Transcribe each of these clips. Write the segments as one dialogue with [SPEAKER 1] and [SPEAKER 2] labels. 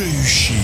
[SPEAKER 1] решающий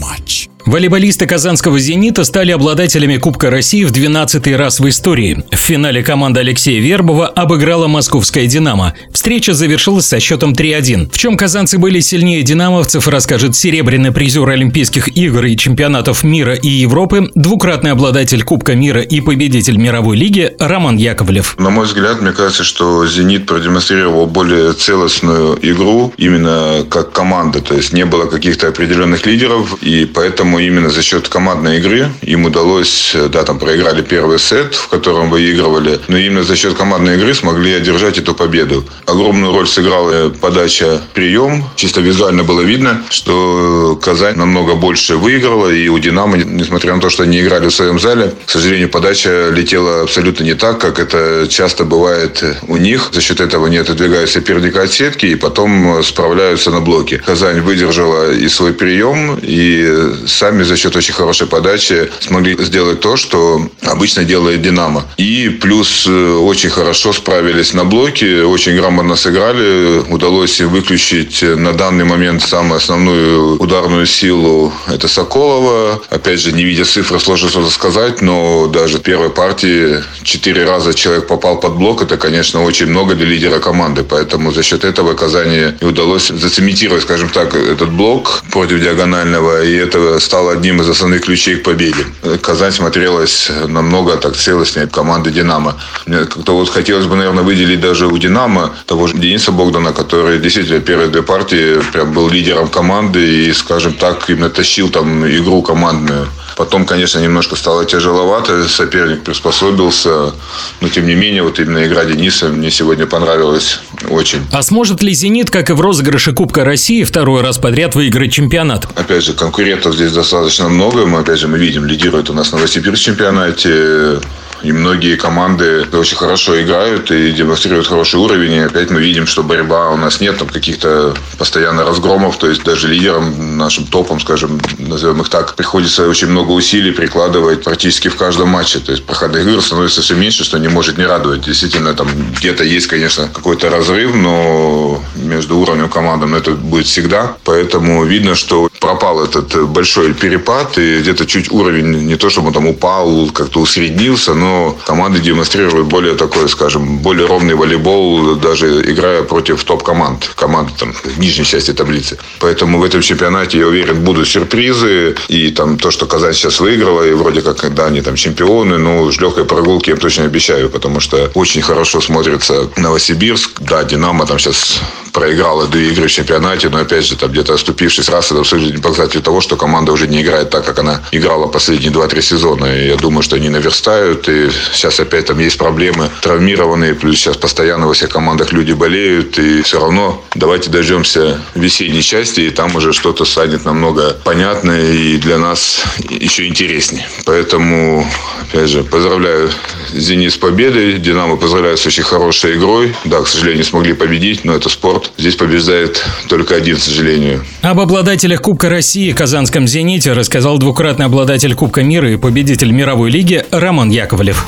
[SPEAKER 1] матч. Волейболисты казанского «Зенита» стали обладателями Кубка России в 12 раз в истории. В финале команда Алексея Вербова обыграла московское «Динамо». Встреча завершилась со счетом 3-1. В чем казанцы были сильнее «Динамовцев», расскажет серебряный призер Олимпийских игр и чемпионатов мира и Европы, двукратный обладатель Кубка мира и победитель мировой лиги Роман Яковлев.
[SPEAKER 2] На мой взгляд, мне кажется, что «Зенит» продемонстрировал более целостную игру именно как команда. То есть не было каких-то определенных лидеров, и поэтому Поэтому именно за счет командной игры им удалось, э, да, там проиграли первый сет, в котором выигрывали, но именно за счет командной игры смогли одержать эту победу. Огромную роль сыграла подача прием. Чисто визуально было видно, что Казань намного больше выиграла, и у «Динамо», несмотря на то, что они играли в своем зале, к сожалению, подача летела абсолютно не так, как это часто бывает у них. За счет этого не отодвигают соперника от сетки, и потом справляются на блоке. Казань выдержала и свой прием, и сам сами за счет очень хорошей подачи смогли сделать то, что обычно делает «Динамо». И плюс э, очень хорошо справились на блоке, очень грамотно сыграли. Удалось выключить на данный момент самую основную ударную силу. Это Соколова. Опять же, не видя цифры, сложно что-то сказать, но даже в первой партии четыре раза человек попал под блок. Это, конечно, очень много для лидера команды. Поэтому за счет этого Казани удалось зацементировать, скажем так, этот блок против диагонального. И это стало стал одним из основных ключей к победе. Казань смотрелась намного так целостнее команды «Динамо». Мне как-то вот хотелось бы, наверное, выделить даже у «Динамо» того же Дениса Богдана, который действительно первые две партии прям был лидером команды и, скажем так, именно тащил там игру командную. Потом, конечно, немножко стало тяжеловато, соперник приспособился, но тем не менее, вот именно игра Дениса мне сегодня понравилась очень.
[SPEAKER 1] А сможет ли «Зенит», как и в розыгрыше Кубка России, второй раз подряд выиграть чемпионат?
[SPEAKER 2] Опять же, конкурентов здесь достаточно много. Мы, опять же, мы видим, лидирует у нас Новосибирск в чемпионате. И многие команды очень хорошо играют и демонстрируют хороший уровень. И опять мы видим, что борьба у нас нет там каких-то постоянно разгромов. То есть даже лидерам, нашим топом, скажем, назовем их так, приходится очень много усилий прикладывать практически в каждом матче. То есть проходных игр становится все меньше, что не может не радовать. Действительно, там где-то есть, конечно, какой-то разрыв, но между уровнем командам это будет всегда. Поэтому видно, что пропал этот большой перепад, и где-то чуть уровень не то, чтобы он там упал, как-то усреднился, но команды демонстрируют более такой, скажем, более ровный волейбол, даже играя против топ-команд, команды там в нижней части таблицы. Поэтому в этом чемпионате, я уверен, будут сюрпризы, и там то, что Казань сейчас выиграла, и вроде как, да, они там чемпионы, но с легкой прогулки я точно обещаю, потому что очень хорошо смотрится Новосибирск, да, Динамо там сейчас проиграла две игры в чемпионате, но опять же, там где-то оступившись раз, это абсолютно показатель того, что команда уже не играет так, как она играла последние 2-3 сезона. И я думаю, что они наверстают, и сейчас опять там есть проблемы травмированные, плюс сейчас постоянно во всех командах люди болеют, и все равно давайте дождемся весенней части, и там уже что-то станет намного понятнее и для нас еще интереснее. Поэтому, опять же, поздравляю «Зенит» с победой, «Динамо» поздравляю с очень хорошей игрой. Да, к сожалению, смогли победить, но это спорт, Здесь побеждает только один, к сожалению.
[SPEAKER 1] Об обладателях Кубка России Казанском «Зените» рассказал двукратный обладатель Кубка мира и победитель мировой лиги Роман Яковлев.